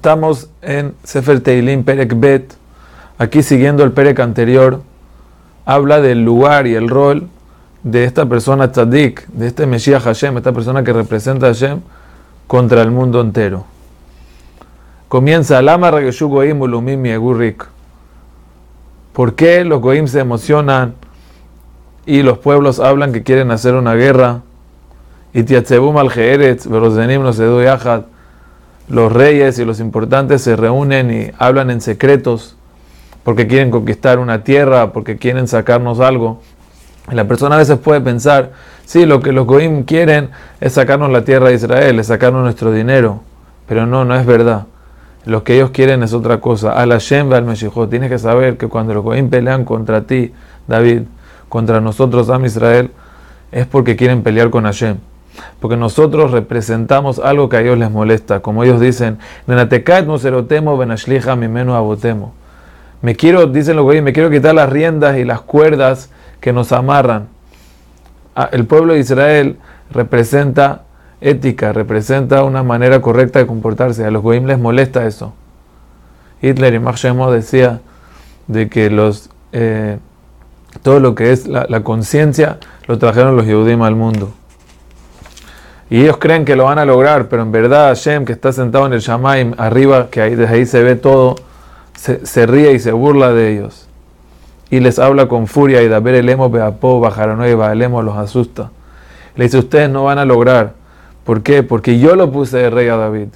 Estamos en Sefer Teilim Perek Bet. Aquí siguiendo el Perek anterior, habla del lugar y el rol de esta persona tzadik, de este Mesías Hashem, esta persona que representa a Hashem contra el mundo entero. Comienza Lama Rageshu Goim Ulumim. ¿Por qué los Goim se emocionan y los pueblos hablan que quieren hacer una guerra? Y al no se los reyes y los importantes se reúnen y hablan en secretos porque quieren conquistar una tierra, porque quieren sacarnos algo. la persona a veces puede pensar, sí, lo que los Goim quieren es sacarnos la tierra de Israel, es sacarnos nuestro dinero. Pero no, no es verdad. Lo que ellos quieren es otra cosa. Al Hashem al Meshijot. Tienes que saber que cuando los Goim pelean contra ti, David, contra nosotros, Am Israel, es porque quieren pelear con Hashem porque nosotros representamos algo que a ellos les molesta, como ellos dicen, me quiero, dicen los güeyes, me quiero quitar las riendas y las cuerdas que nos amarran. Ah, el pueblo de Israel representa ética, representa una manera correcta de comportarse. A los goyim les molesta eso. Hitler y Max decía de que los eh, todo lo que es la, conciencia lo trajeron los Yehudim al mundo. Y ellos creen que lo van a lograr, pero en verdad Hashem, que está sentado en el Shamaim, arriba, que ahí, desde ahí se ve todo, se, ríe y se burla de ellos. Y les habla con furia y Daber el emo beapo, bajaron y emo los asusta. Le dice, ustedes no van a lograr. ¿Por qué? Porque yo lo puse de rey a David.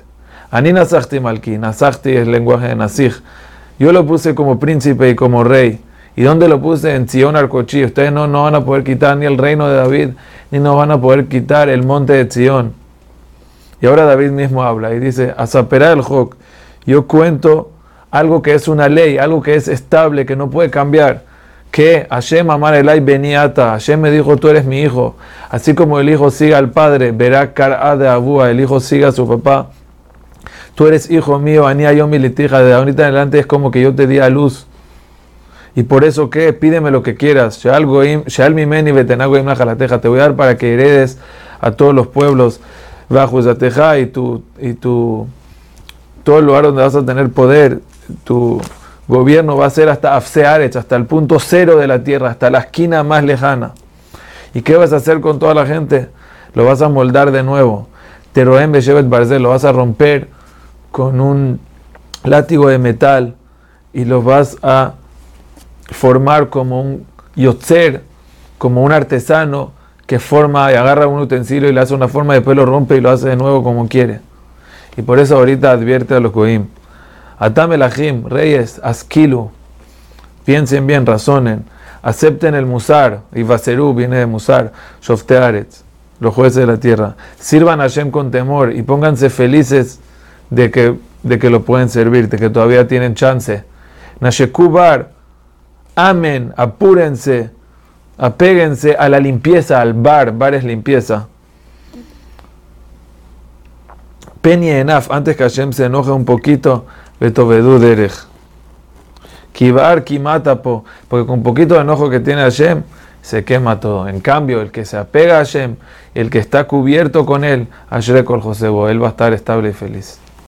Ani Nasachti Malki, Nasachti es lenguaje de Nasij. Yo lo puse como príncipe y como rey. ¿Y dónde lo puse? En Sion Arcochí. Ustedes no, no van a poder quitar ni el reino de David, ni no van a poder quitar el monte de Sion. Y ahora David mismo habla y dice, Azapera el Joc, yo cuento algo que es una ley, algo que es estable, que no puede cambiar. Que Hashem amar elay beniata, Hashem me dijo, tú eres mi hijo. Así como el hijo siga al padre, verá cara de abúa, el hijo siga a su papá. Tú eres hijo mío, anía yo mi de ahorita en adelante es como que yo te di a luz. Y por eso, ¿qué? Pídeme lo que quieras. te voy a dar para que heredes a todos los pueblos bajo esa teja y tu, y tu, todo el lugar donde vas a tener poder, tu gobierno va a ser hasta Afsearech, hasta el punto cero de la tierra, hasta la esquina más lejana. ¿Y qué vas a hacer con toda la gente? Lo vas a moldar de nuevo. Teroem Beshevet Barzel, lo vas a romper con un látigo de metal y lo vas a formar como un yotzer, como un artesano que forma y agarra un utensilio y le hace una forma, y después lo rompe y lo hace de nuevo como quiere. Y por eso ahorita advierte a los goim. Atamelahim, reyes, asquilu, piensen bien, razonen, acepten el musar, y vaserú viene de musar, shoftearetz, los jueces de la tierra, sirvan a Hashem con temor y pónganse felices de que, de que lo pueden servir, de que todavía tienen chance. Nashekubar, amen, apúrense, apéguense a la limpieza, al bar, bar es limpieza. Penny enaf, antes que Hashem se enoje un poquito, betovedú derech. Kibar kimatapo, porque con poquito de enojo que tiene Hashem, se quema todo. En cambio, el que se apega a Hashem, el que está cubierto con él, Ashrekol Josebo, él va a estar estable y feliz.